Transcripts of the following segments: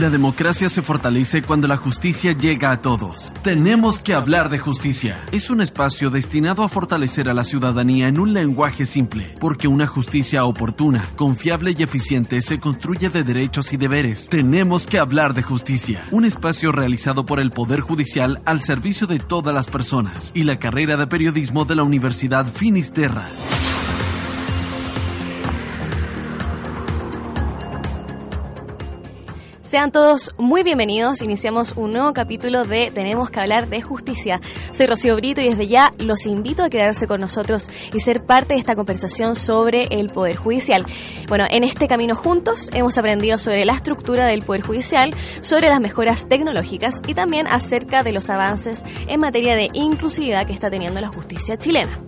La democracia se fortalece cuando la justicia llega a todos. Tenemos que hablar de justicia. Es un espacio destinado a fortalecer a la ciudadanía en un lenguaje simple, porque una justicia oportuna, confiable y eficiente se construye de derechos y deberes. Tenemos que hablar de justicia. Un espacio realizado por el Poder Judicial al servicio de todas las personas y la carrera de periodismo de la Universidad Finisterra. Sean todos muy bienvenidos. Iniciamos un nuevo capítulo de Tenemos que hablar de justicia. Soy Rocío Brito y desde ya los invito a quedarse con nosotros y ser parte de esta conversación sobre el Poder Judicial. Bueno, en este camino juntos hemos aprendido sobre la estructura del Poder Judicial, sobre las mejoras tecnológicas y también acerca de los avances en materia de inclusividad que está teniendo la justicia chilena.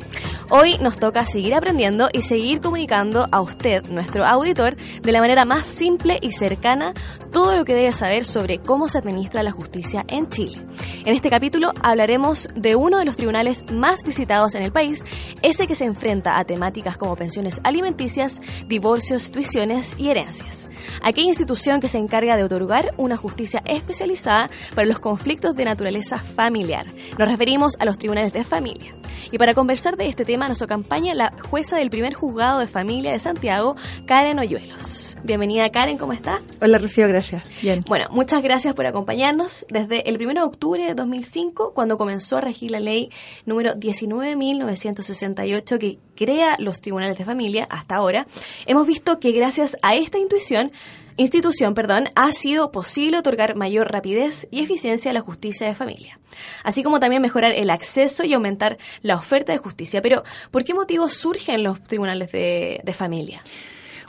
Hoy nos toca seguir aprendiendo y seguir comunicando a usted, nuestro auditor, de la manera más simple y cercana todo lo que debe saber sobre cómo se administra la justicia en Chile. En este capítulo hablaremos de uno de los tribunales más visitados en el país, ese que se enfrenta a temáticas como pensiones alimenticias, divorcios, tuiciones y herencias. Aquella institución que se encarga de otorgar una justicia especializada para los conflictos de naturaleza familiar. Nos referimos a los tribunales de familia. Y para conversar de este tema nos acompaña la jueza del primer juzgado de familia de Santiago, Karen Oyuelos. Bienvenida Karen, ¿cómo está? Hola Rocío, gracias. Bien. Bueno, muchas gracias por acompañarnos. Desde el 1 de octubre de 2005, cuando comenzó a regir la ley número 19.968 que crea los tribunales de familia hasta ahora, hemos visto que gracias a esta intuición institución, perdón, ha sido posible otorgar mayor rapidez y eficiencia a la justicia de familia, así como también mejorar el acceso y aumentar la oferta de justicia. Pero, ¿por qué motivos surgen los tribunales de, de familia?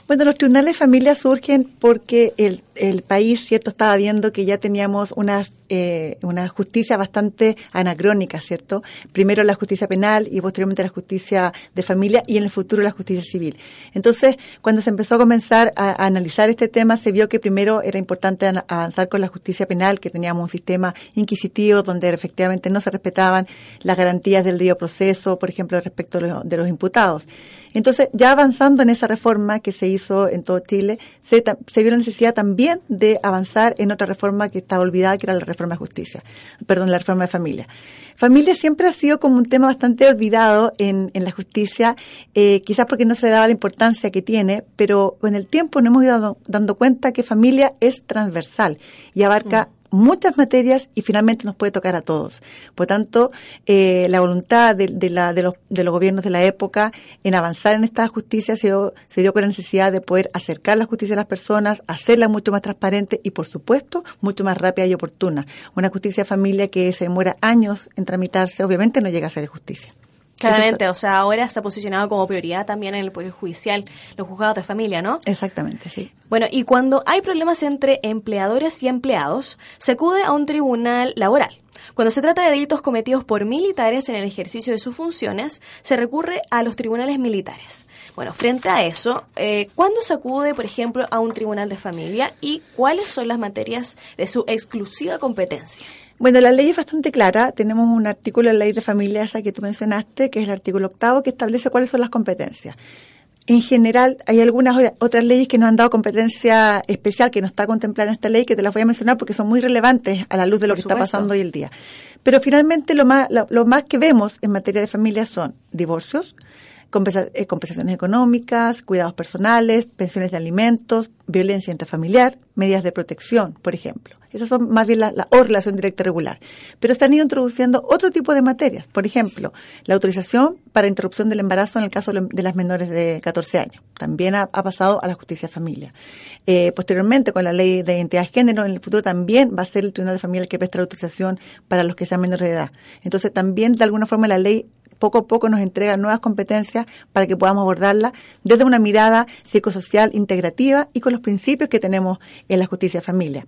Bueno, los tribunales de familia surgen porque el, el país, cierto, estaba viendo que ya teníamos unas, eh, una justicia bastante anacrónica, cierto. Primero la justicia penal y posteriormente la justicia de familia y en el futuro la justicia civil. Entonces, cuando se empezó a comenzar a, analizar este tema, se vio que primero era importante avanzar con la justicia penal, que teníamos un sistema inquisitivo donde efectivamente no se respetaban las garantías del debido proceso, por ejemplo, respecto de los, de los imputados. Entonces, ya avanzando en esa reforma que se hizo en todo Chile, se, se, vio la necesidad también de avanzar en otra reforma que estaba olvidada, que era la reforma de justicia, perdón, la reforma de familia. Familia siempre ha sido como un tema bastante olvidado en, en la justicia, eh, quizás porque no se le daba la importancia que tiene, pero con el tiempo nos hemos ido dando, cuenta que familia es transversal y abarca mm muchas materias y finalmente nos puede tocar a todos. Por tanto, eh, la voluntad de, la, de, los, de los gobiernos de la época en avanzar en esta justicia se dio, se dio con la necesidad de poder acercar la justicia a las personas, hacerla mucho más transparente y, por supuesto, mucho más rápida y oportuna. Una justicia de familia que se demora años en tramitarse, obviamente no llega a ser justicia. Claramente, o sea, ahora se ha posicionado como prioridad también en el Poder Judicial los juzgados de familia, ¿no? Exactamente, sí. Bueno, y cuando hay problemas entre empleadores y empleados, se acude a un tribunal laboral. Cuando se trata de delitos cometidos por militares en el ejercicio de sus funciones, se recurre a los tribunales militares. Bueno, frente a eso, eh, ¿cuándo se acude, por ejemplo, a un tribunal de familia y cuáles son las materias de su exclusiva competencia? Bueno, la ley es bastante clara. Tenemos un artículo en la ley de familia esa que tú mencionaste, que es el artículo octavo, que establece cuáles son las competencias. En general, hay algunas otras leyes que nos han dado competencia especial que no está contemplada en esta ley, que te las voy a mencionar porque son muy relevantes a la luz de lo Por que supuesto. está pasando hoy el día. Pero finalmente lo más, lo, lo más que vemos en materia de familia son divorcios, compensaciones económicas, cuidados personales, pensiones de alimentos, violencia intrafamiliar, medidas de protección, por ejemplo. Esas son más bien la, la o relación directa regular. Pero están ido introduciendo otro tipo de materias. Por ejemplo, la autorización para interrupción del embarazo en el caso de las menores de 14 años. También ha, ha pasado a la justicia de familia. Eh, posteriormente, con la ley de identidad de género, en el futuro también va a ser el Tribunal de Familia el que presta la autorización para los que sean menores de edad. Entonces, también, de alguna forma, la ley poco a poco nos entrega nuevas competencias para que podamos abordarla desde una mirada psicosocial integrativa y con los principios que tenemos en la justicia familia.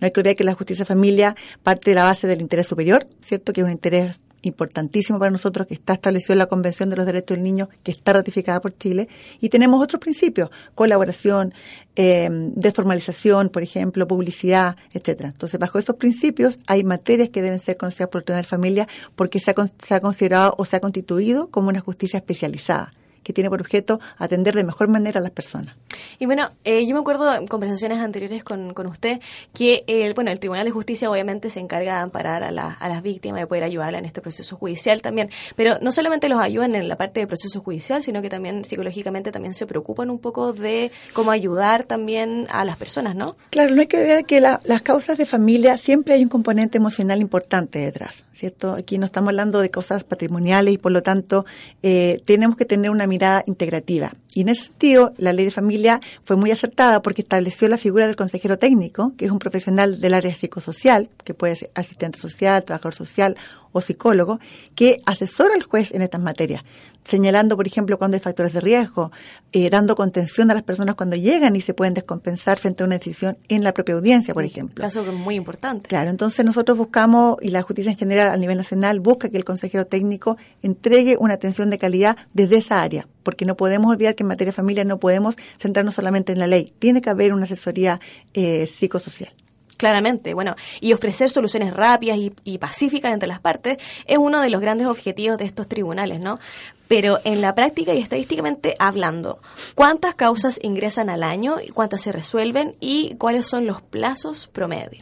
No hay que olvidar que la justicia familia parte de la base del interés superior, ¿cierto? Que es un interés importantísimo para nosotros que está establecido en la Convención de los Derechos del Niño, que está ratificada por Chile. Y tenemos otros principios, colaboración, eh, desformalización, por ejemplo, publicidad, etcétera. Entonces, bajo estos principios hay materias que deben ser conocidas por el Tribunal de Familia porque se ha, se ha considerado o se ha constituido como una justicia especializada que tiene por objeto atender de mejor manera a las personas. Y bueno, eh, yo me acuerdo en conversaciones anteriores con, con usted que el, bueno, el Tribunal de Justicia obviamente se encarga de amparar a, a las víctimas, de poder ayudarlas en este proceso judicial también, pero no solamente los ayudan en la parte del proceso judicial, sino que también psicológicamente también se preocupan un poco de cómo ayudar también a las personas, ¿no? Claro, no hay que ver que las causas de familia siempre hay un componente emocional importante detrás. ¿cierto? Aquí no estamos hablando de cosas patrimoniales y por lo tanto eh, tenemos que tener una mirada integrativa. Y en ese sentido, la ley de familia fue muy acertada porque estableció la figura del consejero técnico, que es un profesional del área psicosocial, que puede ser asistente social, trabajador social o psicólogo, que asesora al juez en estas materias, señalando, por ejemplo, cuando hay factores de riesgo, eh, dando contención a las personas cuando llegan y se pueden descompensar frente a una decisión en la propia audiencia, por ejemplo. Caso muy importante. Claro, entonces nosotros buscamos, y la justicia en general a nivel nacional busca que el consejero técnico entregue una atención de calidad desde esa área, porque no podemos olvidar que en materia de familia no podemos centrarnos solamente en la ley, tiene que haber una asesoría eh, psicosocial. Claramente, bueno, y ofrecer soluciones rápidas y, pacíficas entre las partes es uno de los grandes objetivos de estos tribunales, ¿no? Pero en la práctica y estadísticamente hablando, ¿cuántas causas ingresan al año, cuántas se resuelven y cuáles son los plazos promedio?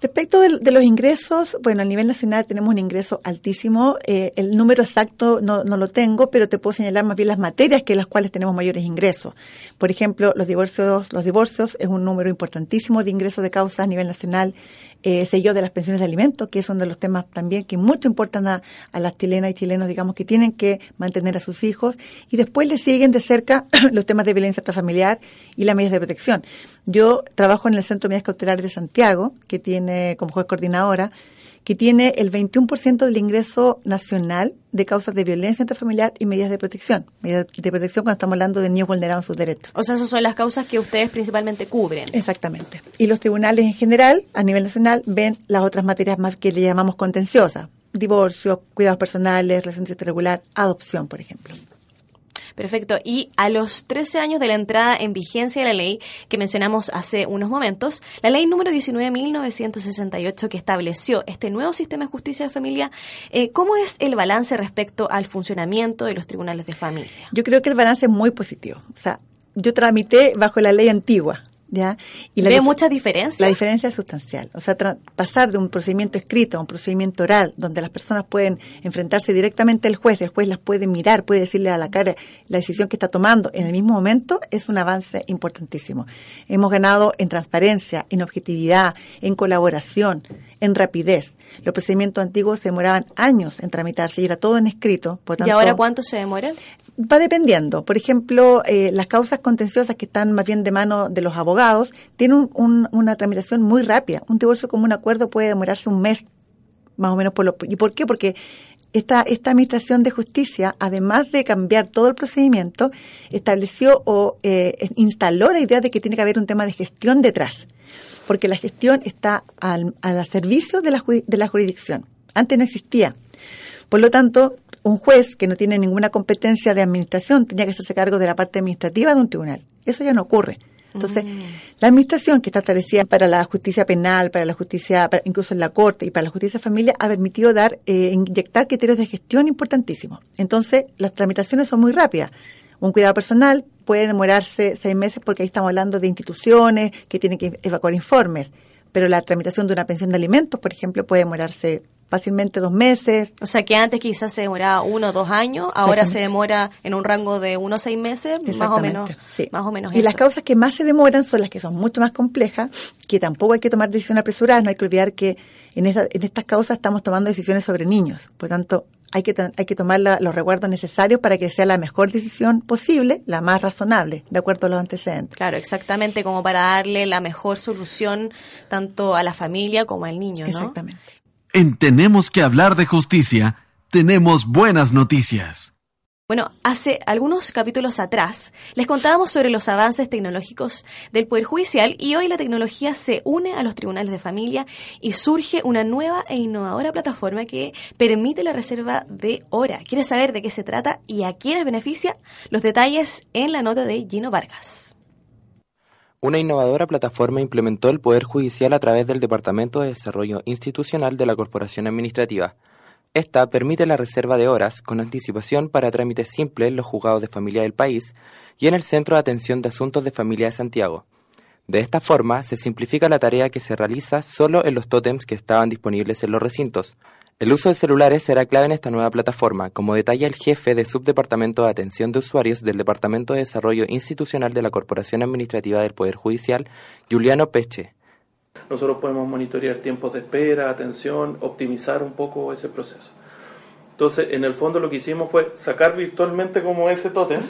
Respecto de, los ingresos, bueno, a nivel nacional tenemos un ingreso altísimo. Eh, el número exacto no, no, lo tengo, pero te puedo señalar más bien las materias que las cuales tenemos mayores ingresos. Por ejemplo, los divorcios, los divorcios es un número importantísimo de ingresos de causas a nivel nacional eh, seguido de las pensiones de alimentos, que es uno de los temas también que mucho importan a, las chilenas y chilenos, digamos, que tienen que mantener a sus hijos. Y después le siguen de cerca los temas de violencia intrafamiliar y las medidas de protección. Yo trabajo en el Centro de Medidas Cautelares de Santiago, que tiene como juez coordinadora, que tiene el 21% del ingreso nacional de causas de violencia intrafamiliar y medidas de protección. Medidas de protección cuando estamos hablando de niños vulnerados en sus derechos. O sea, esas son las causas que ustedes principalmente cubren. Exactamente. Y los tribunales en general, a nivel nacional, ven las otras materias más que le llamamos contenciosas. Divorcio, cuidados personales, relación irregular, adopción, por ejemplo. Perfecto. Y a los 13 años de la entrada en vigencia de la ley que mencionamos hace unos momentos, la ley número 19.968 que estableció este nuevo sistema de justicia de familia, eh, ¿cómo es el balance respecto al funcionamiento de los tribunales de familia? Yo creo que el balance es muy positivo. O sea, yo tramité bajo la ley antigua, ¿ya? Y la ¿Ve mucha diferencia? La diferencia es sustancial. O sea, pasar de un procedimiento escrito a un procedimiento oral, donde las personas pueden enfrentarse directamente al juez, el juez las puede mirar, puede decirle a la cara la decisión que está tomando en el mismo momento, es un avance importantísimo. Hemos ganado en transparencia, en objetividad, en colaboración, en rapidez. Los procedimientos antiguos se demoraban años en tramitarse y era todo en escrito. Por tanto, ¿Y ahora cuánto se demora? Va dependiendo. Por ejemplo, eh, las causas contenciosas que están más bien de mano de los abogados tienen una tramitación muy rápida. Un divorcio como un acuerdo puede demorarse un mes, más o menos. Por lo, ¿Y por qué? Porque esta, esta Administración de Justicia, además de cambiar todo el procedimiento, estableció o eh, instaló la idea de que tiene que haber un tema de gestión detrás porque la gestión está al, al servicio de la, de la jurisdicción. Antes no existía. Por lo tanto, un juez que no tiene ninguna competencia de administración tenía que hacerse cargo de la parte administrativa de un tribunal. Eso ya no ocurre. Entonces, mm. la administración que está establecida para la justicia penal, para la justicia, incluso en la corte y para la justicia familia, ha permitido dar, eh, inyectar criterios de gestión importantísimos. Entonces, las tramitaciones son muy rápidas. Un cuidado personal puede demorarse seis meses porque ahí estamos hablando de instituciones que tienen que evacuar informes, pero la tramitación de una pensión de alimentos, por ejemplo, puede demorarse fácilmente dos meses. O sea que antes quizás se demoraba uno o dos años, ahora se demora en un rango de uno o seis meses, más o menos. Más o menos y las causas que más se demoran son las que son mucho más complejas, que tampoco hay que tomar decisiones apresuradas, no hay que olvidar que en, en estas causas estamos tomando decisiones sobre niños, por tanto hay que, hay que tomar los recuerdos necesarios para que sea la mejor decisión posible, la más razonable, de acuerdo a los antecedentes. Claro, exactamente, como para darle la mejor solución tanto a la familia como al niño, ¿no? Exactamente. En Tenemos que hablar de justicia, tenemos buenas noticias. Bueno, hace algunos capítulos atrás les contábamos sobre los avances tecnológicos del Poder Judicial y hoy la tecnología se une a los tribunales de familia y surge una nueva e innovadora plataforma que permite la reserva de hora. ¿Quieres saber de qué se trata y a quiénes beneficia? Los detalles en la nota de Gino Vargas. Una innovadora plataforma implementó el Poder Judicial a través del Departamento de Desarrollo Institucional de la Corporación Administrativa esta permite la reserva de horas con anticipación para trámites simples en los juzgados de familia del país y en el Centro de Atención de Asuntos de Familia de Santiago. De esta forma, se simplifica la tarea que se realiza solo en los tótems que estaban disponibles en los recintos. El uso de celulares será clave en esta nueva plataforma, como detalla el jefe de Subdepartamento de Atención de Usuarios del Departamento de Desarrollo Institucional de la Corporación Administrativa del Poder Judicial, Juliano Peche. Nosotros podemos monitorear tiempos de espera, atención, optimizar un poco ese proceso. Entonces, en el fondo lo que hicimos fue sacar virtualmente como ese tótem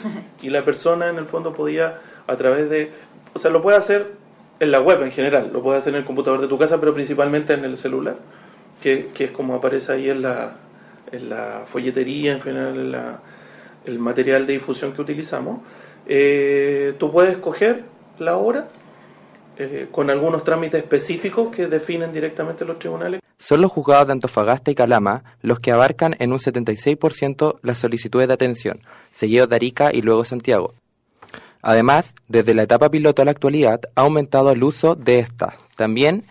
y la persona en el fondo podía a través de, o sea, lo puede hacer en la web en general, lo puede hacer en el computador de tu casa, pero principalmente en el celular, que, es como aparece ahí en la, en la folletería, en general en la, el material de difusión que utilizamos. Eh, tú puedes escoger la hora eh, con algunos trámites específicos que definen directamente los tribunales. Son los juzgados de Antofagasta y Calama los que abarcan en un 76% las solicitudes de atención, seguido de Arica y luego Santiago. Además, desde la etapa piloto a la actualidad ha aumentado el uso de esta, también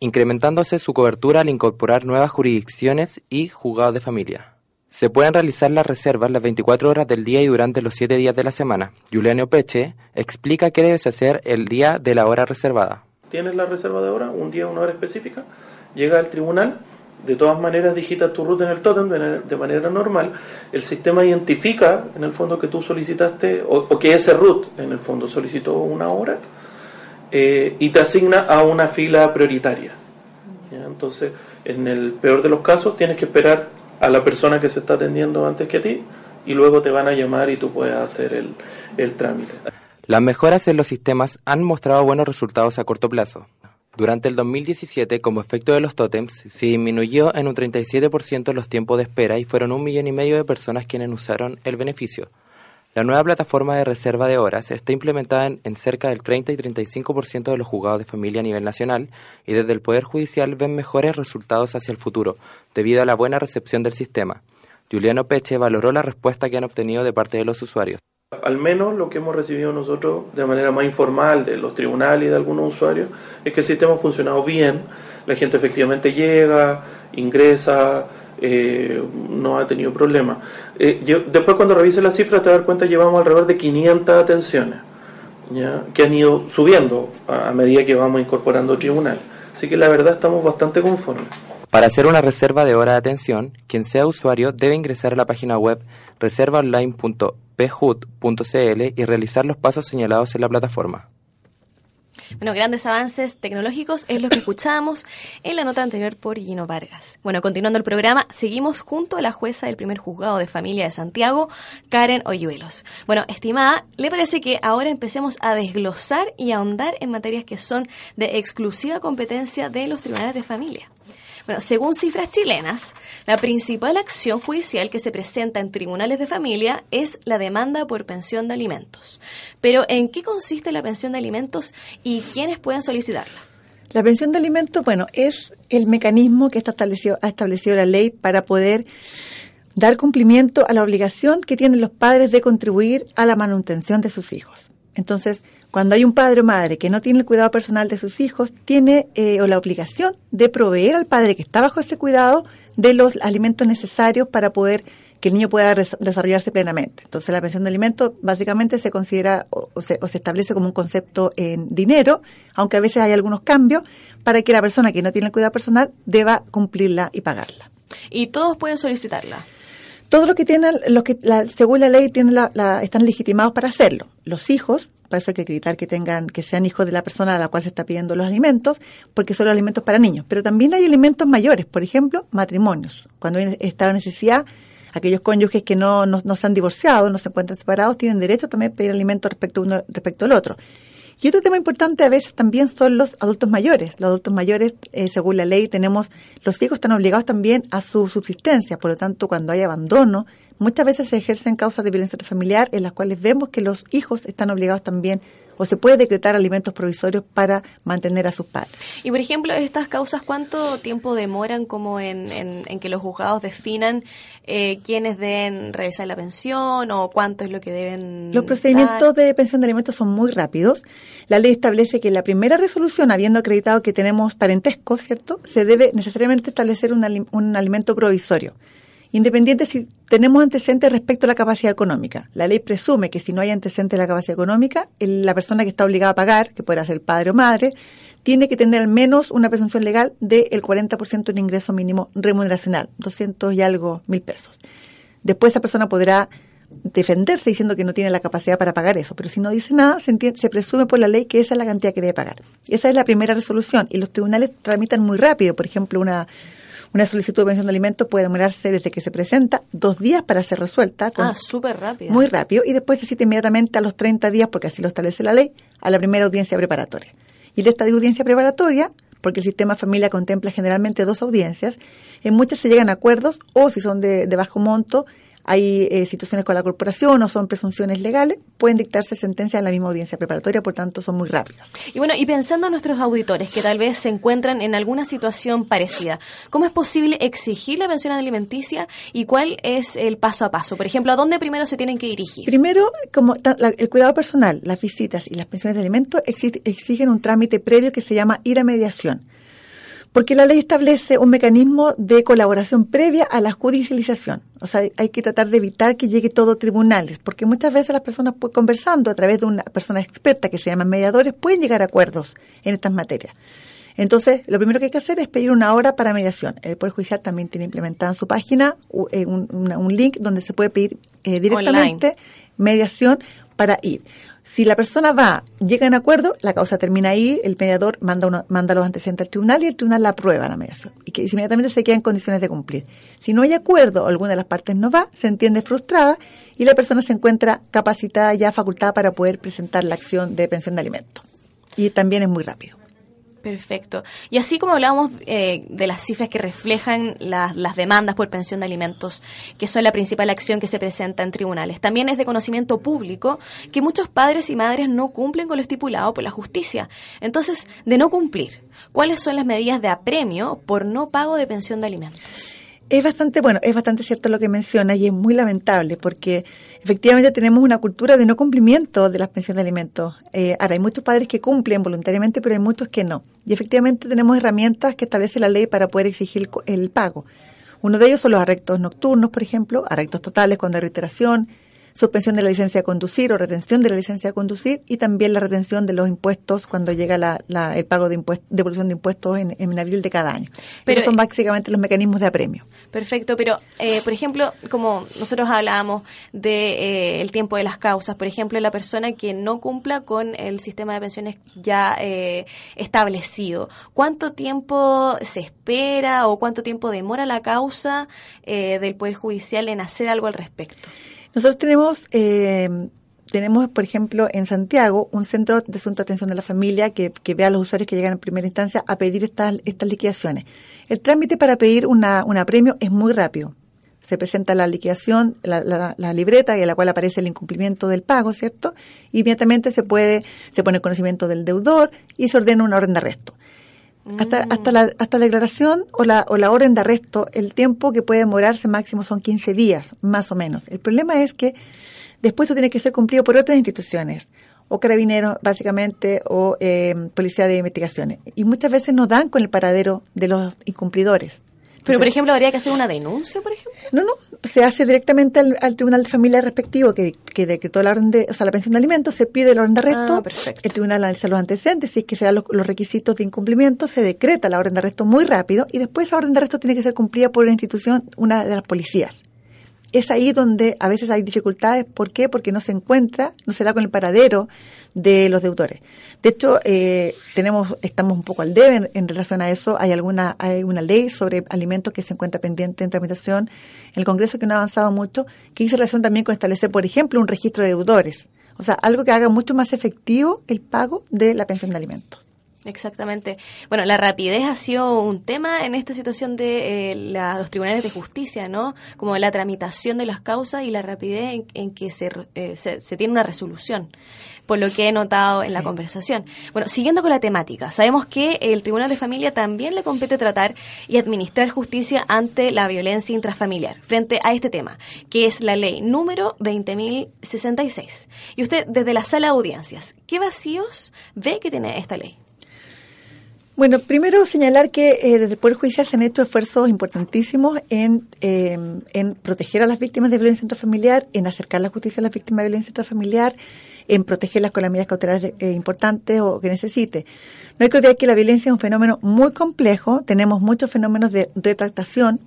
incrementándose su cobertura al incorporar nuevas jurisdicciones y juzgados de familia. Se pueden realizar las reservas las 24 horas del día y durante los 7 días de la semana. Juliano Peche explica qué debes hacer el día de la hora reservada. Tienes la reserva de hora, un día, una hora específica, llega al tribunal, de todas maneras digitas tu ruta en el tótem de manera normal, el sistema identifica en el fondo que tú solicitaste, o, que ese root en el fondo solicitó una hora, eh, y te asigna a una fila prioritaria. Entonces, en el peor de los casos, tienes que esperar a la persona que se está atendiendo antes que a ti y luego te van a llamar y tú puedes hacer el, el trámite. Las mejoras en los sistemas han mostrado buenos resultados a corto plazo. Durante el 2017, como efecto de los tótems, se disminuyó en un 37% los tiempos de espera y fueron un millón y medio de personas quienes usaron el beneficio. La nueva plataforma de reserva de horas está implementada en, cerca del 30 y 35% de los juzgados de familia a nivel nacional y desde el Poder Judicial ven mejores resultados hacia el futuro, debido a la buena recepción del sistema. Juliano Peche valoró la respuesta que han obtenido de parte de los usuarios. Al menos lo que hemos recibido nosotros de manera más informal de los tribunales y de algunos usuarios es que el sistema ha funcionado bien, la gente efectivamente llega, ingresa, eh, no ha tenido problemas. Eh, después cuando revise las cifras te das cuenta que llevamos alrededor de 500 atenciones que han ido subiendo a, medida que vamos incorporando tribunal. Así que la verdad estamos bastante conformes. Para hacer una reserva de hora de atención, quien sea usuario debe ingresar a la página web reservaonline.phud.cl y realizar los pasos señalados en la plataforma. Bueno, grandes avances tecnológicos es lo que escuchábamos en la nota anterior por Gino Vargas. Bueno, continuando el programa, seguimos junto a la jueza del primer juzgado de familia de Santiago, Karen Oyuelos. Bueno, estimada, ¿le parece que ahora empecemos a desglosar y ahondar en materias que son de exclusiva competencia de los tribunales de familia? Bueno, según cifras chilenas, la principal acción judicial que se presenta en tribunales de familia es la demanda por pensión de alimentos. Pero, ¿en qué consiste la pensión de alimentos y quiénes pueden solicitarla? La pensión de alimentos, bueno, es el mecanismo que está establecido, ha establecido la ley para poder dar cumplimiento a la obligación que tienen los padres de contribuir a la manutención de sus hijos. Entonces, cuando hay un padre o madre que no tiene el cuidado personal de sus hijos, tiene eh, o la obligación de proveer al padre que está bajo ese cuidado de los alimentos necesarios para poder que el niño pueda desarrollarse plenamente. Entonces, la pensión de alimentos básicamente se considera o, se, establece como un concepto en dinero, aunque a veces hay algunos cambios, para que la persona que no tiene el cuidado personal deba cumplirla y pagarla. ¿Y todos pueden solicitarla? Todos los que tienen, los que según la ley tienen la, están legitimados para hacerlo. Los hijos, para eso hay que acreditar que tengan, que sean hijos de la persona a la cual se está pidiendo los alimentos, porque son los alimentos para niños. Pero también hay alimentos mayores, por ejemplo, matrimonios. Cuando está la necesidad, aquellos cónyuges que no, no, se han divorciado, no se encuentran separados, tienen derecho también a pedir alimentos respecto uno respecto al otro. Y otro tema importante a veces también son los adultos mayores. Los adultos mayores, eh, según la ley, tenemos, los hijos están obligados también a su subsistencia. Por lo tanto, cuando hay abandono, muchas veces se ejercen causas de violencia familiar en las cuales vemos que los hijos están obligados también o se puede decretar alimentos provisorios para mantener a sus padres. Y por ejemplo, estas causas, ¿cuánto tiempo demoran como en, en, que los juzgados definan eh, quiénes deben revisar la pensión o cuánto es lo que deben? Los procedimientos de pensión de alimentos son muy rápidos. La ley establece que la primera resolución, habiendo acreditado que tenemos parentesco, ¿cierto? Se debe necesariamente establecer un, un alimento provisorio independiente si tenemos antecedentes respecto a la capacidad económica. La ley presume que si no hay antecedentes de la capacidad económica, la persona que está obligada a pagar, que puede ser padre o madre, tiene que tener al menos una presunción legal del 40% del ingreso mínimo remuneracional, 200 y algo mil pesos. Después esa persona podrá defenderse diciendo que no tiene la capacidad para pagar eso, pero si no dice nada, se, se presume por la ley que esa es la cantidad que debe pagar. Esa es la primera resolución y los tribunales tramitan muy rápido, por ejemplo, una una solicitud de pensión de alimentos puede demorarse desde que se presenta dos días para ser resuelta. ah, súper rápido. Muy rápido. Y después se cita inmediatamente a los 30 días, porque así lo establece la ley, a la primera audiencia preparatoria. Y de esta audiencia preparatoria, porque el sistema familia contempla generalmente dos audiencias, en muchas se llegan a acuerdos o si son de bajo monto, hay eh, situaciones con la corporación o son presunciones legales, pueden dictarse sentencias en la misma audiencia preparatoria, por tanto son muy rápidas. Y bueno, y pensando en nuestros auditores que tal vez se encuentran en alguna situación parecida, ¿cómo es posible exigir la pensión alimenticia y cuál es el paso a paso? Por ejemplo, ¿a dónde primero se tienen que dirigir? Primero, como el cuidado personal, las visitas y las pensiones de alimentos exigen un trámite previo que se llama ir a mediación porque la ley establece un mecanismo de colaboración previa a la judicialización. O sea, hay que tratar de evitar que llegue todo a tribunales, porque muchas veces las personas pues, conversando a través de una persona experta que se llaman mediadores pueden llegar a acuerdos en estas materias. Entonces, lo primero que hay que hacer es pedir una hora para mediación. El Poder Judicial también tiene implementada en su página eh, un, link donde se puede pedir eh, directamente mediación para ir. Si la persona va, llega en acuerdo, la causa termina ahí, el mediador manda, manda los antecedentes al tribunal y el tribunal la aprueba la mediación y que inmediatamente se queda en condiciones de cumplir. Si no hay acuerdo alguna de las partes no va, se entiende frustrada y la persona se encuentra capacitada ya facultada para poder presentar la acción de pensión de alimentos. Y también es muy rápido. Perfecto. Y así como hablábamos eh, de las cifras que reflejan las demandas por pensión de alimentos, que son la principal acción que se presenta en tribunales, también es de conocimiento público que muchos padres y madres no cumplen con lo estipulado por la justicia. Entonces, de no cumplir, ¿cuáles son las medidas de apremio por no pago de pensión de alimentos? Es bastante, bueno, es bastante cierto lo que menciona y es muy lamentable porque efectivamente tenemos una cultura de no cumplimiento de las pensiones de alimentos. Eh, ahora, hay muchos padres que cumplen voluntariamente, pero hay muchos que no. Y efectivamente tenemos herramientas que establece la ley para poder exigir el, pago. Uno de ellos son los arrectos nocturnos, por ejemplo, arrectos totales cuando hay reiteración, suspensión de la licencia de conducir o retención de la licencia de conducir y también la retención de los impuestos cuando llega la, el pago de impuestos, devolución de impuestos en, en, abril de cada año. Pero son básicamente los mecanismos de apremio. Perfecto, pero eh, por ejemplo, como nosotros hablábamos de eh, el tiempo de las causas, por ejemplo, la persona que no cumpla con el sistema de pensiones ya eh, establecido, ¿cuánto tiempo se espera o cuánto tiempo demora la causa del Poder Judicial en hacer algo al respecto? Nosotros tenemos, eh, tenemos, por ejemplo, en Santiago, un centro de asunto de atención de la familia que, que ve a los usuarios que llegan en primera instancia a pedir estas, estas liquidaciones. El trámite para pedir una, una premio es muy rápido. Se presenta la liquidación, la, la, la, libreta en la cual aparece el incumplimiento del pago, ¿cierto? Inmediatamente se puede, se pone el conocimiento del deudor y se ordena una orden de arresto. Hasta, hasta, la, hasta la declaración o la, o la orden de arresto, el tiempo que puede demorarse máximo son 15 días, más o menos. El problema es que después esto tiene que ser cumplido por otras instituciones, o carabineros, básicamente, o eh, policía de investigaciones. Y muchas veces no dan con el paradero de los incumplidores. Pero, por ejemplo, ¿habría que hacer una denuncia, por ejemplo? No, no, se hace directamente al, Tribunal de Familia respectivo que, que decretó la orden de, o sea, la pensión de alimentos, se pide la orden de arresto, ah, el Tribunal analiza los antecedentes, si es que se dan los, requisitos de incumplimiento, se decreta la orden de arresto muy rápido y después esa orden de arresto tiene que ser cumplida por una institución, una de las policías es ahí donde a veces hay dificultades. ¿Por qué? Porque no se encuentra, no se da con el paradero de los deudores. De hecho, eh, tenemos, estamos un poco al debe en, relación a eso. Hay alguna, hay una ley sobre alimentos que se encuentra pendiente en tramitación en el Congreso que no ha avanzado mucho, que dice relación también con establecer, por ejemplo, un registro de deudores. O sea, algo que haga mucho más efectivo el pago de la pensión de alimentos. Exactamente. Bueno, la rapidez ha sido un tema en esta situación de eh, los tribunales de justicia, ¿no? Como la tramitación de las causas y la rapidez en, que eh, se, se, tiene una resolución, por lo que he notado en la conversación. Bueno, siguiendo con la temática, sabemos que el Tribunal de Familia también le compete tratar y administrar justicia ante la violencia intrafamiliar, frente a este tema, que es la ley número 20.066. Y usted, desde la sala de audiencias, ¿qué vacíos ve que tiene esta ley? Bueno, primero señalar que eh, desde el Poder Judicial se han hecho esfuerzos importantísimos en, em, en proteger a las víctimas de violencia intrafamiliar, en acercar la justicia a las víctimas de violencia intrafamiliar, en protegerlas con las medidas cautelares eh, importantes o que necesite. No hay que olvidar que la violencia es un fenómeno muy complejo, tenemos muchos fenómenos de retractación,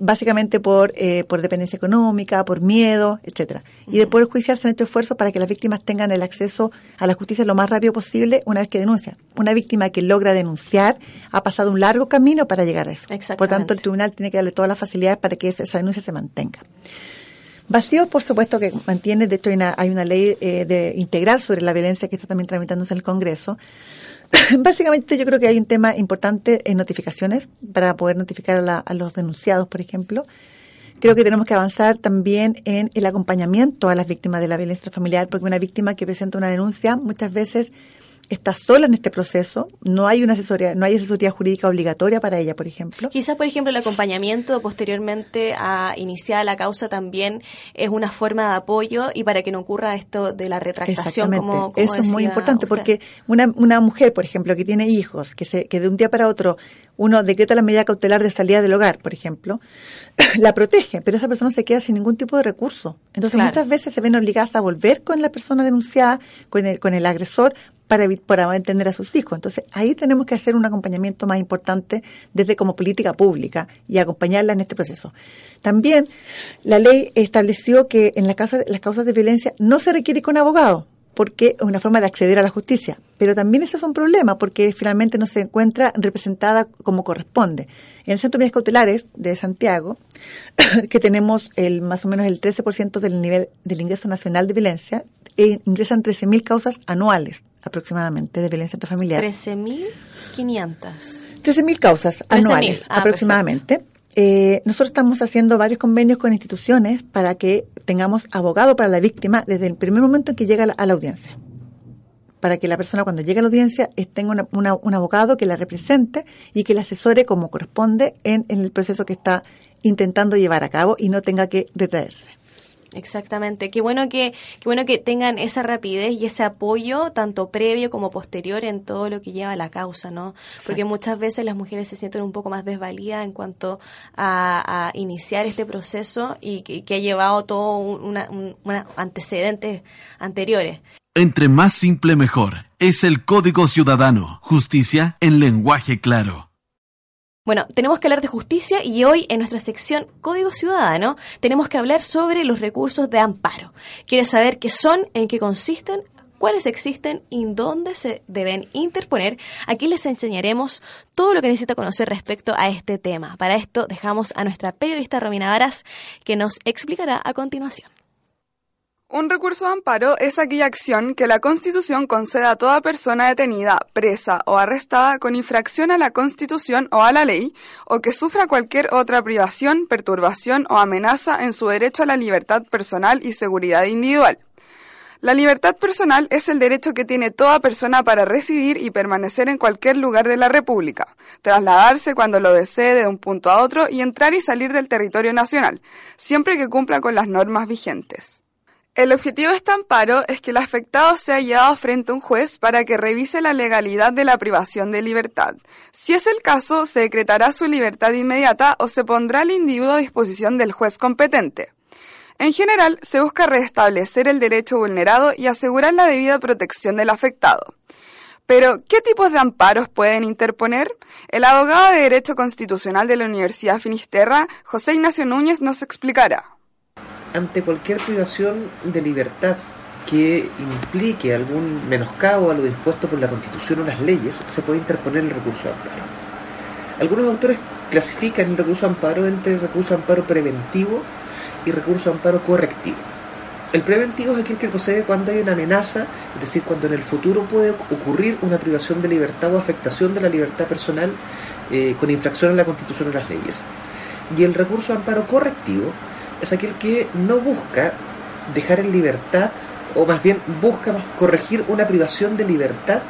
básicamente por, eh, por dependencia económica, por miedo, etcétera. Y de Poder Judicial se han hecho esfuerzos para que las víctimas tengan el acceso a la justicia lo más rápido posible una vez que denuncian. Una víctima que logra denunciar ha pasado un largo camino para llegar a eso. Por tanto, el tribunal tiene que darle todas las facilidades para que esa, denuncia se mantenga. Vacío, por supuesto, que mantiene, de hecho hay una, hay una ley eh, de, integral sobre la violencia que está también tramitándose en el Congreso, Básicamente yo creo que hay un tema importante en notificaciones para poder notificar a, los denunciados, por ejemplo. Creo que tenemos que avanzar también en el acompañamiento a las víctimas de la violencia familiar, porque una víctima que presenta una denuncia muchas veces está sola en este proceso, no hay una asesoría, no hay asesoría jurídica obligatoria para ella, por ejemplo. Quizás, por ejemplo, el acompañamiento posteriormente a iniciar la causa también es una forma de apoyo y para que no ocurra esto de la retractación. Como, Eso es muy importante porque una, una mujer, por ejemplo, que tiene hijos, que, se, que de un día para otro uno decreta la medida cautelar de salida del hogar, por ejemplo, la protege, pero esa persona se queda sin ningún tipo de recurso. Entonces muchas veces se ven obligadas a volver con la persona denunciada, con el, con el agresor, para, para entender a sus hijos. Entonces, ahí tenemos que hacer un acompañamiento más importante desde como política pública y acompañarla en este proceso. También la ley estableció que en las causas de violencia no se requiere con abogado porque es una forma de acceder a la justicia. Pero también ese es un problema porque finalmente no se encuentra representada como corresponde. En el Centro de Medidas Cautelares de Santiago, que tenemos el más o menos el 13% del nivel del ingreso nacional de violencia, e ingresan 13.000 causas anuales aproximadamente de violencia intrafamiliar. 13.500. 13.000 causas anuales ah, aproximadamente. Eh, nosotros estamos haciendo varios convenios con instituciones para que tengamos abogado para la víctima desde el primer momento en que llega a la, audiencia. Para que la persona cuando llegue a la audiencia tenga un abogado que la represente y que la asesore como corresponde en el proceso que está intentando llevar a cabo y no tenga que retraerse. Exactamente. Qué bueno que, qué bueno que tengan esa rapidez y ese apoyo, tanto previo como posterior, en todo lo que lleva a la causa, ¿no? Porque muchas veces las mujeres se sienten un poco más desvalidas en cuanto a, iniciar este proceso y que, ha llevado todo una, antecedentes anteriores. Entre más simple mejor. Es el Código Ciudadano. Justicia en lenguaje claro. Bueno, tenemos que hablar de justicia y hoy en nuestra sección Código Ciudadano tenemos que hablar sobre los recursos de amparo. ¿Quieres saber qué son, en qué consisten? cuáles existen y dónde se deben interponer. Aquí les enseñaremos todo lo que necesita conocer respecto a este tema. Para esto dejamos a nuestra periodista Romina Varas que nos explicará a continuación. Un recurso de amparo es aquella acción que la Constitución concede a toda persona detenida, presa o arrestada con infracción a la Constitución o a la ley, o que sufra cualquier otra privación, perturbación o amenaza en su derecho a la libertad personal y seguridad individual. La libertad personal es el derecho que tiene toda persona para residir y permanecer en cualquier lugar de la República, trasladarse cuando lo desee de un punto a otro y entrar y salir del territorio nacional, siempre que cumpla con las normas vigentes. El objetivo de este amparo es que el afectado sea llevado frente a un juez para que revise la legalidad de la privación de libertad. Si es el caso, se decretará su libertad inmediata o se pondrá al individuo a disposición del juez competente. En general, se busca restablecer el derecho vulnerado y asegurar la debida protección del afectado. Pero, ¿qué tipos de amparos pueden interponer? El abogado de Derecho Constitucional de la Universidad Finisterra, José Ignacio Núñez, nos explicará ante cualquier privación de libertad que implique algún menoscabo a lo dispuesto por la Constitución o las leyes, se puede interponer el recurso de amparo. Algunos autores clasifican el recurso de amparo entre recurso de amparo preventivo y recurso de amparo correctivo. El preventivo es aquel que procede cuando hay una amenaza, es decir, cuando en el futuro puede ocurrir una privación de libertad o afectación de la libertad personal eh, con infracción a la Constitución o las leyes. Y el recurso de amparo correctivo es aquel que no busca dejar en libertad, o más bien busca corregir una privación de libertad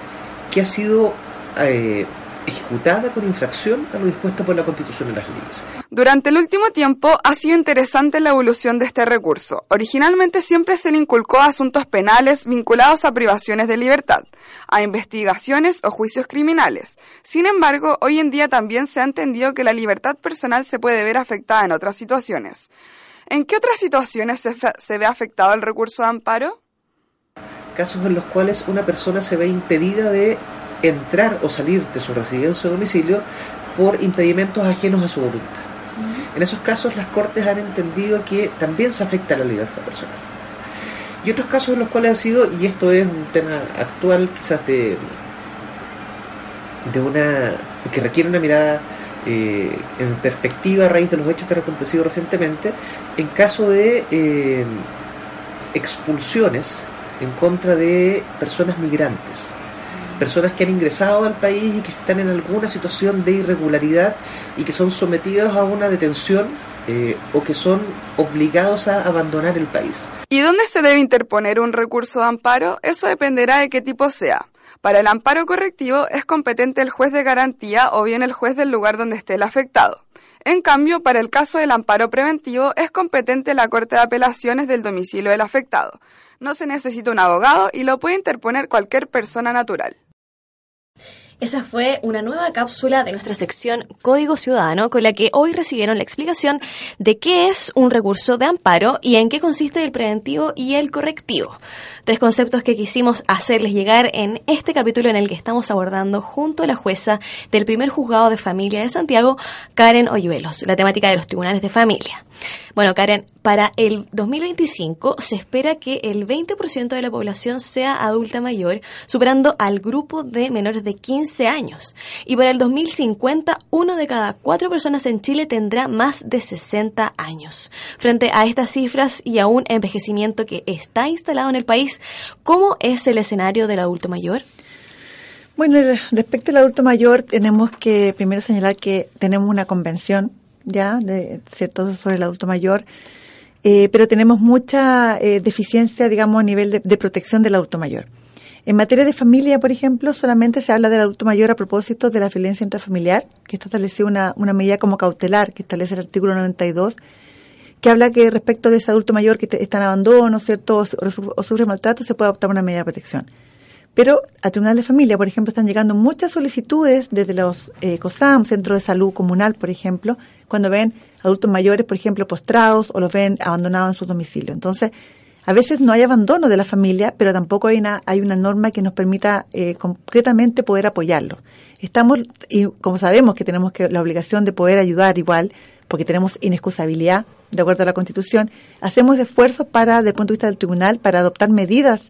que ha sido eh, ejecutada con infracción a lo dispuesto por la Constitución y las leyes. Durante el último tiempo ha sido interesante la evolución de este recurso. Originalmente siempre se le inculcó asuntos penales vinculados a privaciones de libertad, a investigaciones o juicios criminales. Sin embargo, hoy en día también se ha entendido que la libertad personal se puede ver afectada en otras situaciones. ¿En qué otras situaciones se, se ve afectado el recurso de amparo? Casos en los cuales una persona se ve impedida de entrar o salir de su residencia o domicilio por impedimentos ajenos a su voluntad. En esos casos las Cortes han entendido que también se afecta la libertad personal. Y otros casos en los cuales ha sido, y esto es un tema actual quizás de, de una que requiere una mirada eh, en perspectiva a raíz de los hechos que han acontecido recientemente, en caso de eh, expulsiones en contra de personas migrantes personas que han ingresado al país y que están en alguna situación de irregularidad y que son sometidos a una detención eh, o que son obligados a abandonar el país. ¿Y dónde se debe interponer un recurso de amparo? Eso dependerá de qué tipo sea. Para el amparo correctivo es competente el juez de garantía o bien el juez del lugar donde esté el afectado. En cambio, para el caso del amparo preventivo es competente la Corte de Apelaciones del domicilio del afectado. No se necesita un abogado y lo puede interponer cualquier persona natural. Esa fue una nueva cápsula de nuestra sección Código Ciudadano con la que hoy recibieron la explicación de qué es un recurso de amparo y en qué consiste el preventivo y el correctivo. Tres conceptos que quisimos hacerles llegar en este capítulo en el que estamos abordando junto a la jueza del primer juzgado de familia de Santiago, Karen Oyuelos, la temática de los tribunales de familia. Bueno, Karen, para el 2025 se espera que el 20% de la población sea adulta mayor, superando al grupo de menores de 15 años. Y para el 2050, uno de cada cuatro personas en Chile tendrá más de 60 años. Frente a estas cifras y a un envejecimiento que está instalado en el país, ¿cómo es el escenario del adulto mayor? Bueno, respecto al adulto mayor, tenemos que primero señalar que tenemos una convención ya, de cierto, sobre el adulto mayor, eh, pero tenemos mucha eh, deficiencia, digamos, a nivel de, protección del adulto mayor. En materia de familia, por ejemplo, solamente se habla del adulto mayor a propósito de la violencia intrafamiliar, que está establecida una, una medida como cautelar, que establece el artículo 92, que habla que respecto de ese adulto mayor que está en abandono, ¿cierto?, o, o, sufre maltrato, se puede adoptar una medida de protección. Pero a Tribunal de Familia, por ejemplo, están llegando muchas solicitudes desde los eh, COSAM, Centro de Salud Comunal, por ejemplo, cuando ven adultos mayores, por ejemplo, postrados o los ven abandonados en su domicilio. Entonces, a veces no hay abandono de la familia, pero tampoco hay una, hay una norma que nos permita eh, concretamente poder apoyarlo. Estamos, y como sabemos que tenemos que, la obligación de poder ayudar igual, porque tenemos inexcusabilidad, de acuerdo a la Constitución, hacemos esfuerzos para, desde el punto de vista del tribunal, para adoptar medidas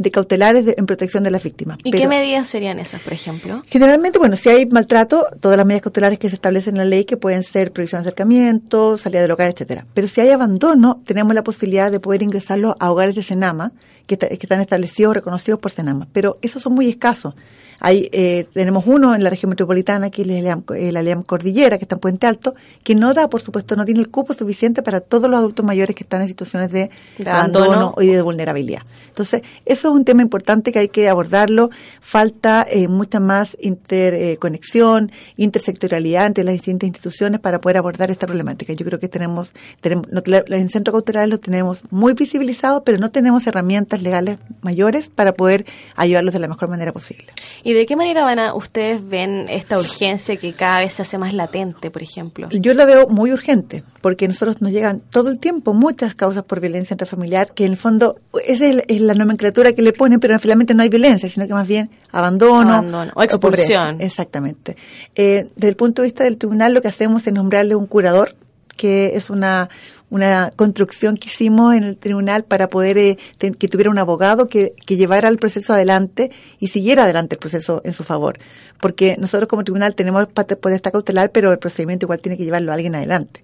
de cautelares en protección de las víctimas. ¿Y qué medidas serían esas, por ejemplo? Generalmente, bueno, si hay maltrato, todas las medidas cautelares que se establecen en la ley, que pueden ser prohibición de acercamiento, salida del hogar, etcétera. Pero si hay abandono, tenemos la posibilidad de poder ingresarlo a hogares de Senama, que, que están establecidos, reconocidos por Senama. Pero esos son muy escasos. Hay, eh, tenemos uno en la región metropolitana, que es el Aliam Cordillera, que está en Puente Alto, que no da, por supuesto, no tiene el cupo suficiente para todos los adultos mayores que están en situaciones de, abandono y de vulnerabilidad. Entonces, eso es un tema importante que hay que abordarlo. Falta eh, mucha más interconexión, intersectorialidad entre las distintas instituciones para poder abordar esta problemática. Yo creo que tenemos, tenemos en centro cautelar lo tenemos muy visibilizado, pero no tenemos herramientas legales mayores para poder ayudarlos de la mejor manera posible. ¿Y de qué manera van a ustedes ven esta urgencia que cada vez se hace más latente, por ejemplo? Yo la veo muy urgente, porque nosotros nos llegan todo el tiempo muchas causas por violencia intrafamiliar, que en el fondo esa es, la nomenclatura que le ponen, pero finalmente no hay violencia, sino que más bien abandono, o expulsión. Exactamente. Eh, desde el punto de vista del tribunal, lo que hacemos es nombrarle un curador que es una, una construcción que hicimos en el tribunal para poder eh, que tuviera un abogado que, que llevara el proceso adelante y siguiera adelante el proceso en su favor. Porque nosotros como tribunal tenemos estar cautelar, pero el procedimiento igual tiene que llevarlo a alguien adelante.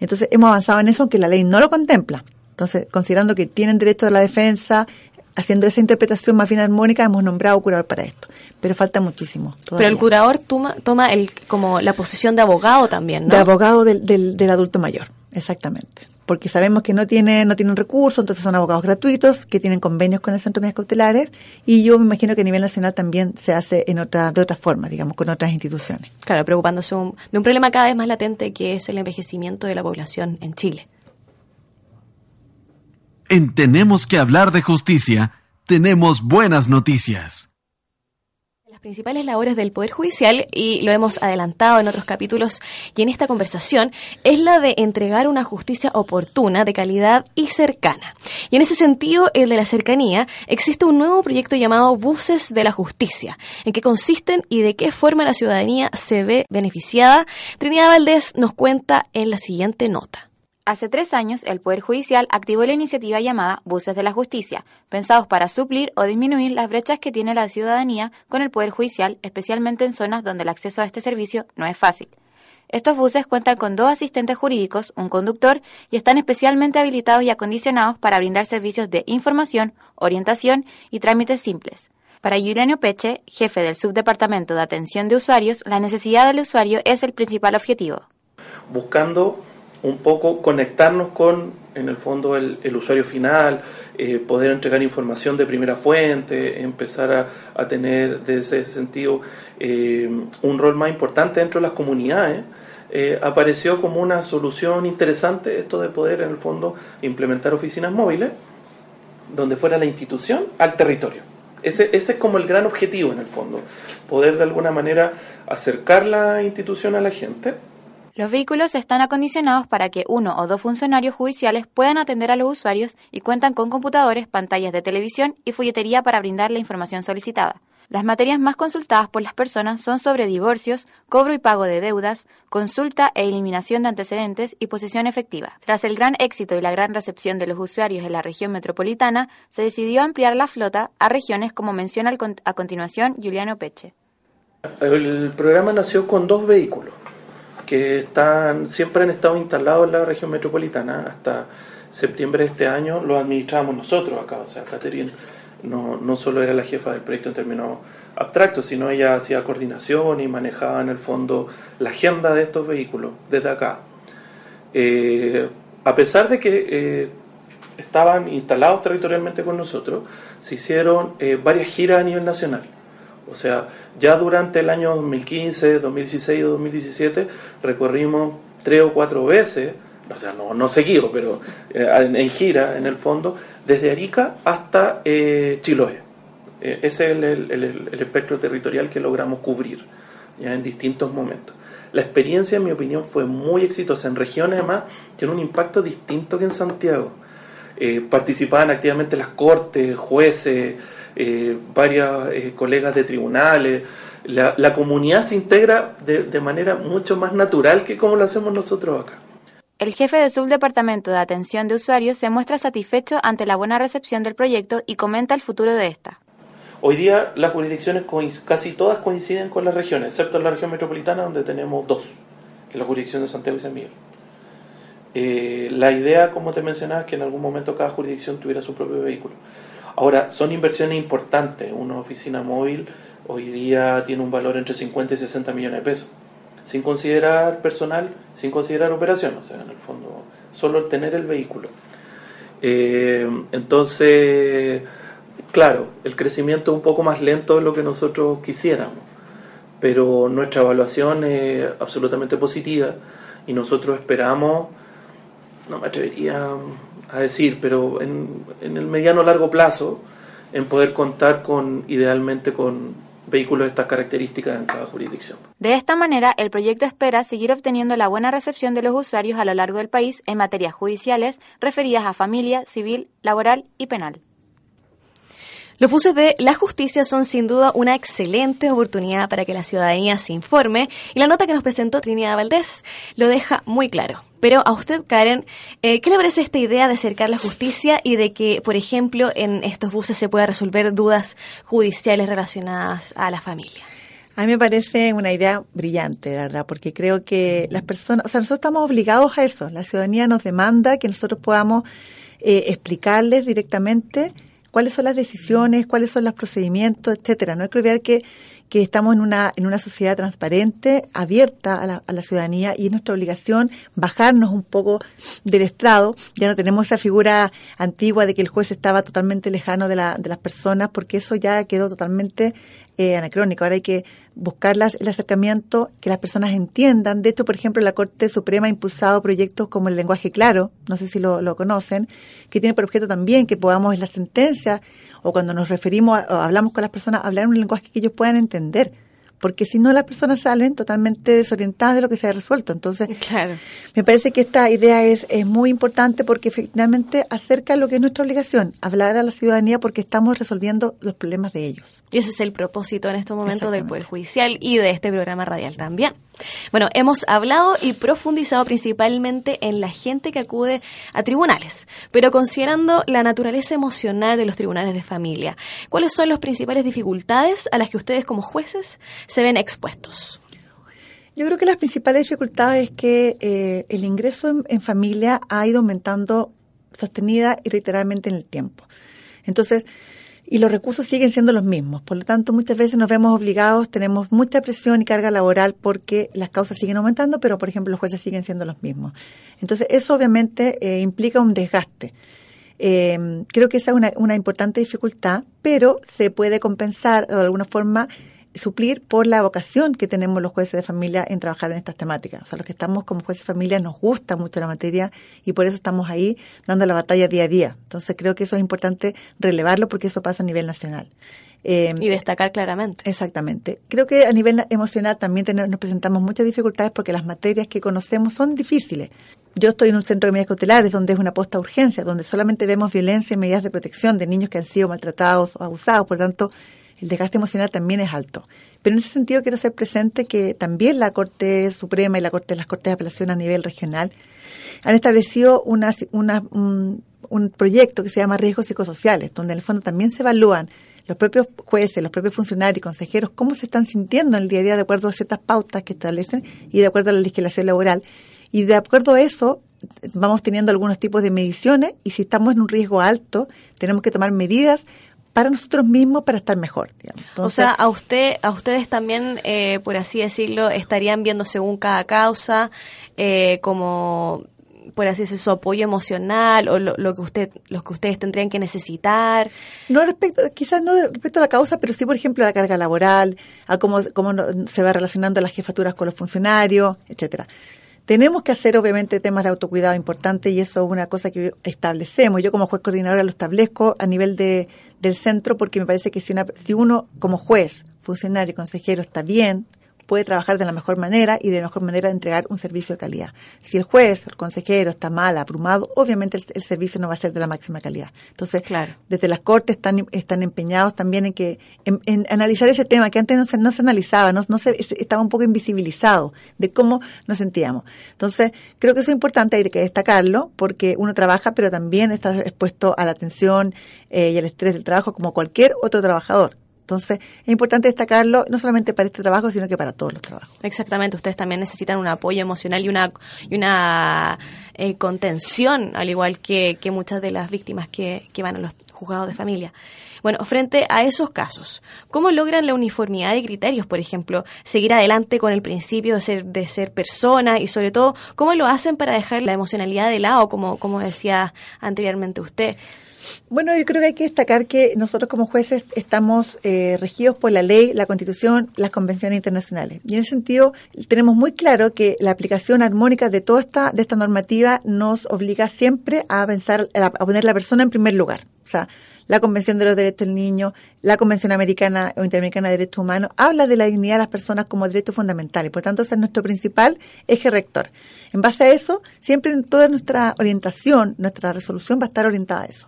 Entonces hemos avanzado en eso, aunque la ley no lo contempla Entonces, considerando que tienen derecho a la defensa, haciendo esa interpretación más bien armónica, hemos nombrado curador para esto. Pero falta muchísimo. Pero el curador toma, toma el, como la posición de abogado también, ¿no? De abogado del, del, del adulto mayor, exactamente porque sabemos que no tienen, no tienen recursos, entonces son abogados gratuitos que tienen convenios con el Centro de Medidas Cautelares y yo me imagino que a nivel nacional también se hace en otra, de otra forma, digamos, con otras instituciones. Claro, preocupándose de un problema cada vez más latente que es el envejecimiento de la población en Chile. En Tenemos que hablar de justicia, tenemos buenas noticias principales labores del Poder Judicial, y lo hemos adelantado en otros capítulos y en esta conversación, es la de entregar una justicia oportuna, de calidad y cercana. Y en ese sentido, el de la cercanía, existe un nuevo proyecto llamado Buses de la Justicia. ¿En qué consisten y de qué forma la ciudadanía se ve beneficiada? Trinidad Valdés nos cuenta en la siguiente nota. Hace tres años, el Poder Judicial activó la iniciativa llamada Buses de la Justicia, pensados para suplir o disminuir las brechas que tiene la ciudadanía con el Poder Judicial, especialmente en zonas donde el acceso a este servicio no es fácil. Estos buses cuentan con dos asistentes jurídicos, un conductor, y están especialmente habilitados y acondicionados para brindar servicios de información, orientación y trámites simples. Para Juliano Peche, jefe del Subdepartamento de Atención de Usuarios, la necesidad del usuario es el principal objetivo. Buscando un poco conectarnos con, en el fondo, el, usuario final, eh, poder entregar información de primera fuente, empezar a, tener, de ese sentido, eh, un rol más importante dentro de las comunidades. Eh, apareció como una solución interesante esto de poder, en el fondo, implementar oficinas móviles donde fuera la institución al territorio. Ese, ese es como el gran objetivo, en el fondo, poder de alguna manera acercar la institución a la gente los vehículos están acondicionados para que uno o dos funcionarios judiciales puedan atender a los usuarios y cuentan con computadores, pantallas de televisión y folletería para brindar la información solicitada. Las materias más consultadas por las personas son sobre divorcios, cobro y pago de deudas, consulta e eliminación de antecedentes y posesión efectiva. Tras el gran éxito y la gran recepción de los usuarios en la región metropolitana, se decidió ampliar la flota a regiones como menciona a continuación Juliano Peche. El programa nació con dos vehículos que están siempre han estado instalados en la región metropolitana. Hasta septiembre de este año lo administramos nosotros acá. O sea, Catherine no, no solo era la jefa del proyecto en términos abstractos, sino ella hacía coordinación y manejaba en el fondo la agenda de estos vehículos desde acá. Eh, a pesar de que eh, estaban instalados territorialmente con nosotros, se hicieron eh, varias giras a nivel nacional. O sea, ya durante el año 2015, 2016 y 2017 recorrimos tres o cuatro veces, o sea, no, no seguido, pero eh, en, gira, en el fondo, desde Arica hasta eh, Chiloé. Eh, ese es el, espectro territorial que logramos cubrir ya en distintos momentos. La experiencia, en mi opinión, fue muy exitosa. En regiones, además, tiene un impacto distinto que en Santiago. participaban activamente las cortes, jueces, eh, varias eh, colegas de tribunales. La, comunidad se integra de, manera mucho más natural que como lo hacemos nosotros acá. El jefe del subdepartamento de atención de usuarios se muestra satisfecho ante la buena recepción del proyecto y comenta el futuro de esta. Hoy día las jurisdicciones casi todas coinciden con las regiones, excepto en la región metropolitana donde tenemos dos, que es la jurisdicción de Santiago y San Miguel. Eh, la idea, como te mencionaba, es que en algún momento cada jurisdicción tuviera su propio vehículo. Ahora, son inversiones importantes. Una oficina móvil hoy día tiene un valor entre 50 y 60 millones de pesos, sin considerar personal, sin considerar operación, o sea, en el fondo, solo el tener el vehículo. Eh, entonces, claro, el crecimiento es un poco más lento de lo que nosotros quisiéramos, pero nuestra evaluación es absolutamente positiva y nosotros esperamos, no me atrevería a decir, pero en, en el mediano largo plazo, en poder contar con, idealmente, con vehículos de estas características en cada jurisdicción. De esta manera, el proyecto espera seguir obteniendo la buena recepción de los usuarios a lo largo del país en materias judiciales referidas a familia, civil, laboral y penal. Los buses de la justicia son sin duda una excelente oportunidad para que la ciudadanía se informe y la nota que nos presentó Trinidad Valdés lo deja muy claro. Pero a usted, Karen, eh, ¿qué le parece esta idea de acercar la justicia y de que, por ejemplo, en estos buses se pueda resolver dudas judiciales relacionadas a la familia? A mí me parece una idea brillante, verdad, porque creo que las personas, o sea, nosotros estamos obligados a eso. La ciudadanía nos demanda que nosotros podamos eh, explicarles directamente cuáles son las decisiones, cuáles son los procedimientos, etcétera. No hay que olvidar que que estamos en una, en una sociedad transparente, abierta a la, a la ciudadanía y es nuestra obligación bajarnos un poco del estrado. Ya no tenemos esa figura antigua de que el juez estaba totalmente lejano de, la, de las personas porque eso ya quedó totalmente eh, anacrónico. Ahora hay que buscar las, el acercamiento, que las personas entiendan. De hecho, por ejemplo, la Corte Suprema ha impulsado proyectos como el lenguaje claro, no sé si lo, lo conocen, que tiene por objeto también que podamos en la sentencia o cuando nos referimos o hablamos con las personas, hablar un lenguaje que ellos puedan entender porque si no las personas salen totalmente desorientadas de lo que se ha resuelto. Entonces, claro. me parece que esta idea es, es muy importante porque efectivamente acerca lo que es nuestra obligación, hablar a la ciudadanía porque estamos resolviendo los problemas de ellos. Y ese es el propósito en este momento del Poder Judicial y de este programa radial también. Bueno, hemos hablado y profundizado principalmente en la gente que acude a tribunales, pero considerando la naturaleza emocional de los tribunales de familia, ¿cuáles son las principales dificultades a las que ustedes como jueces se ven expuestos? Yo creo que las principales dificultades es que eh, el ingreso en, en familia ha ido aumentando sostenida y reiteradamente en el tiempo. Entonces, y los recursos siguen siendo los mismos. Por lo tanto, muchas veces nos vemos obligados, tenemos mucha presión y carga laboral porque las causas siguen aumentando, pero por ejemplo los jueces siguen siendo los mismos. Entonces, eso obviamente eh, implica un desgaste. Eh, creo que esa es una, una importante dificultad, pero se puede compensar de alguna forma suplir por la vocación que tenemos los jueces de familia en trabajar en estas temáticas. O sea, los que estamos como jueces de familia nos gusta mucho la materia y por eso estamos ahí dando la batalla día a día. Entonces creo que eso es importante relevarlo porque eso pasa a nivel nacional. Eh, y destacar claramente. Exactamente. Creo que a nivel emocional también tenemos, nos presentamos muchas dificultades porque las materias que conocemos son difíciles. Yo estoy en un centro de medidas cautelares donde es una posta urgencia, donde solamente vemos violencia y medidas de protección de niños que han sido maltratados o abusados. Por tanto, el desgaste emocional también es alto. Pero en ese sentido quiero ser presente que también la Corte Suprema y la Corte, las Cortes de Apelación a nivel regional han establecido una, un, un proyecto que se llama Riesgos Psicosociales, donde en el fondo también se evalúan los propios jueces, los propios funcionarios y consejeros, cómo se están sintiendo en el día a día de acuerdo a ciertas pautas que establecen y de acuerdo a la legislación laboral. Y de acuerdo a eso, vamos teniendo algunos tipos de mediciones y si estamos en un riesgo alto, tenemos que tomar medidas para nosotros mismos para estar mejor. Entonces, o sea, a usted, a ustedes también, eh, por así decirlo, estarían viendo según cada causa eh, como por así decirlo, su apoyo emocional o lo, lo, que usted, los que ustedes tendrían que necesitar? No respecto, quizás no respecto a la causa, pero sí, por ejemplo, a la carga laboral, a cómo, cómo se va relacionando las jefaturas con los funcionarios, etcétera. Tenemos que hacer, obviamente, temas de autocuidado importantes y eso es una cosa que establecemos. Yo como juez coordinadora lo establezco a nivel de, del centro porque me parece que si, una, si uno como juez, funcionario consejero está bien, puede trabajar de la mejor manera y de la mejor manera entregar un servicio de calidad. Si el juez, el consejero está mal, abrumado, obviamente el, el servicio no va a ser de la máxima calidad. Entonces, claro. desde las cortes están, están empeñados también en que en, en analizar ese tema que antes no se, no se analizaba, no, no se, estaba un poco invisibilizado de cómo nos sentíamos. Entonces, creo que eso es importante, hay que destacarlo porque uno trabaja, pero también está expuesto a la tensión eh, y al estrés del trabajo como cualquier otro trabajador. Entonces, es importante destacarlo no solamente para este trabajo, sino que para todos los trabajos. Exactamente, ustedes también necesitan un apoyo emocional y una, y una eh, contención, al igual que, que, muchas de las víctimas que, que van a los juzgados de familia. Bueno, frente a esos casos, ¿cómo logran la uniformidad de criterios, por ejemplo, seguir adelante con el principio de ser, de ser persona y sobre todo, cómo lo hacen para dejar la emocionalidad de lado, como, como decía anteriormente usted? Bueno, yo creo que hay que destacar que nosotros como jueces estamos eh, regidos por la ley, la constitución, las convenciones internacionales. Y en ese sentido tenemos muy claro que la aplicación armónica de toda esta, de esta normativa nos obliga siempre a pensar, a poner la persona en primer lugar. O sea, la Convención de los Derechos del Niño, la Convención Americana o Interamericana de Derechos Humanos, habla de la dignidad de las personas como derecho fundamental y por tanto ese es nuestro principal eje rector. En base a eso, siempre en toda nuestra orientación, nuestra resolución va a estar orientada a eso.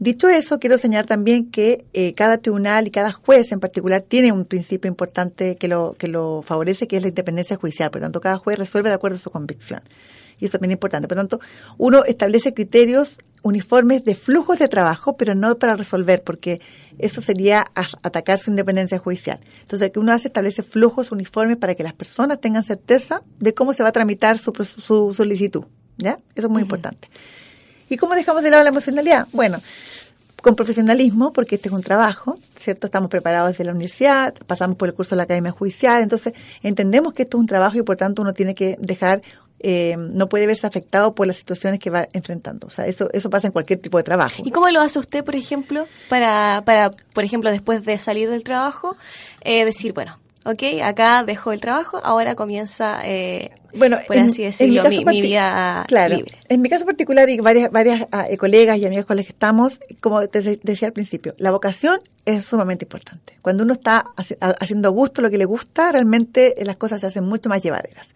Dicho eso, quiero señalar también que eh, cada tribunal y cada juez en particular tiene un principio importante que lo, que lo favorece, que es la independencia judicial. Por lo tanto, cada juez resuelve de acuerdo a su convicción. Y eso también es importante. Por lo tanto, uno establece criterios uniformes de flujos de trabajo, pero no para resolver, porque eso sería atacar su independencia judicial. Entonces, que uno hace establece flujos uniformes para que las personas tengan certeza de cómo se va a tramitar su, su solicitud. ¿Ya? Eso es muy uh -huh. importante. ¿Y cómo dejamos de lado la emocionalidad? Bueno, con profesionalismo, porque este es un trabajo, ¿cierto? Estamos preparados desde la universidad, pasamos por el curso de la Academia Judicial, entonces entendemos que esto es un trabajo y por tanto uno tiene que dejar eh, no puede verse afectado por las situaciones que va enfrentando. O sea, eso, eso pasa en cualquier tipo de trabajo. ¿Y cómo lo hace usted, por ejemplo, para, para por ejemplo, después de salir del trabajo, eh, decir, bueno, ok, acá dejo el trabajo, ahora comienza, eh, bueno, por así decirlo, mi, vida claro, En mi caso particular y varias, varias ah, eh, colegas y amigas con las que estamos, como te decía al principio, la vocación es sumamente importante. Cuando uno está haciendo a gusto lo que le gusta, realmente las cosas se hacen mucho más llevaderas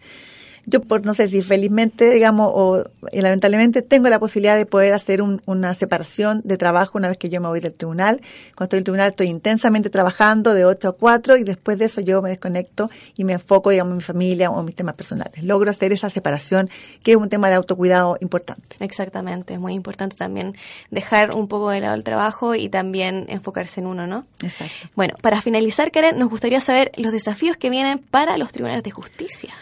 yo por no sé si felizmente, digamos, o lamentablemente tengo la posibilidad de poder hacer una separación de trabajo una vez que yo me voy del tribunal. Cuando estoy en el tribunal estoy intensamente trabajando de 8 a 4 y después de eso yo me desconecto y me enfoco, digamos, en mi familia o en mis temas personales. Logro hacer esa separación que es un tema de autocuidado importante. Exactamente, es muy importante también dejar un poco de lado el trabajo y también enfocarse en uno, ¿no? Exacto. Bueno, para finalizar, Karen, nos gustaría saber los desafíos que vienen para los tribunales de justicia.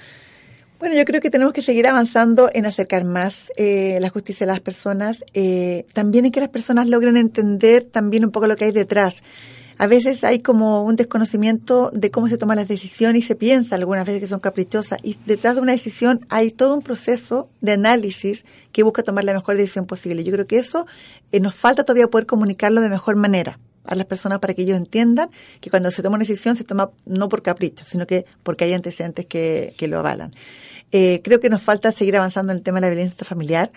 Bueno, yo creo que tenemos que seguir avanzando en acercar más eh, la justicia a las personas, eh, también en que las personas logren entender también un poco lo que hay detrás. A veces hay como un desconocimiento de cómo se toman las decisiones y se piensa algunas veces que son caprichosas y detrás de una decisión hay todo un proceso de análisis que busca tomar la mejor decisión posible. Yo creo que eso eh, nos falta todavía poder comunicarlo de mejor manera a las personas para que ellos entiendan que cuando se toma una decisión se toma no por capricho, sino que porque hay antecedentes que, que lo avalan. Eh, creo que nos falta seguir avanzando en el tema de la violencia intrafamiliar,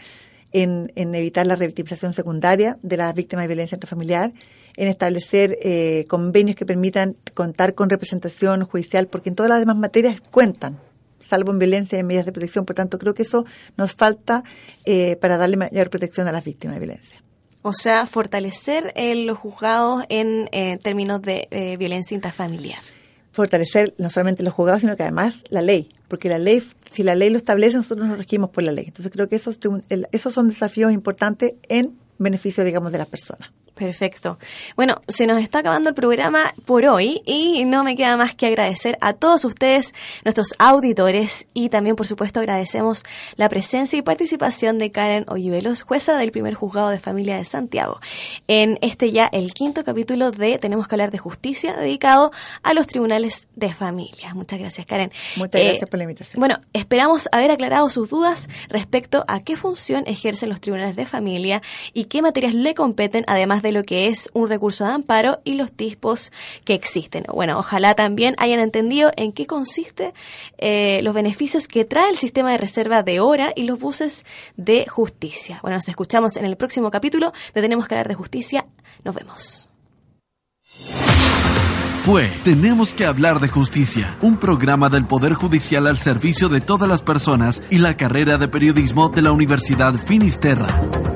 en, en evitar la revictimización secundaria de las víctimas de violencia intrafamiliar, en establecer eh, convenios que permitan contar con representación judicial, porque en todas las demás materias cuentan, salvo en violencia y en medidas de protección. Por tanto, creo que eso nos falta eh, para darle mayor protección a las víctimas de violencia. O sea, fortalecer los juzgados en términos de violencia intrafamiliar fortalecer no solamente los juzgados, sino que además la ley, porque la ley, si la ley lo establece, nosotros nos regimos por la ley. Entonces creo que esos, esos son desafíos importantes en beneficio, digamos, de las personas. Perfecto. Bueno, se nos está acabando el programa por hoy y no me queda más que agradecer a todos ustedes, nuestros auditores, y también, por supuesto, agradecemos la presencia y participación de Karen Ollivelos, jueza del primer juzgado de familia de Santiago, en este ya el quinto capítulo de Tenemos que hablar de justicia, dedicado a los tribunales de familia. Muchas gracias, Karen. Muchas gracias eh, por la invitación. Bueno, esperamos haber aclarado sus dudas respecto a qué función ejercen los tribunales de familia y qué materias le competen, además de lo que es un recurso de amparo y los tipos que existen. Bueno, ojalá también hayan entendido en qué consiste eh, los beneficios que trae el sistema de reserva de hora y los buses de justicia. Bueno, nos escuchamos en el próximo capítulo de Tenemos que hablar de justicia. Nos vemos. Fue Tenemos que hablar de justicia, un programa del Poder Judicial al servicio de todas las personas y la carrera de periodismo de la Universidad Finisterra.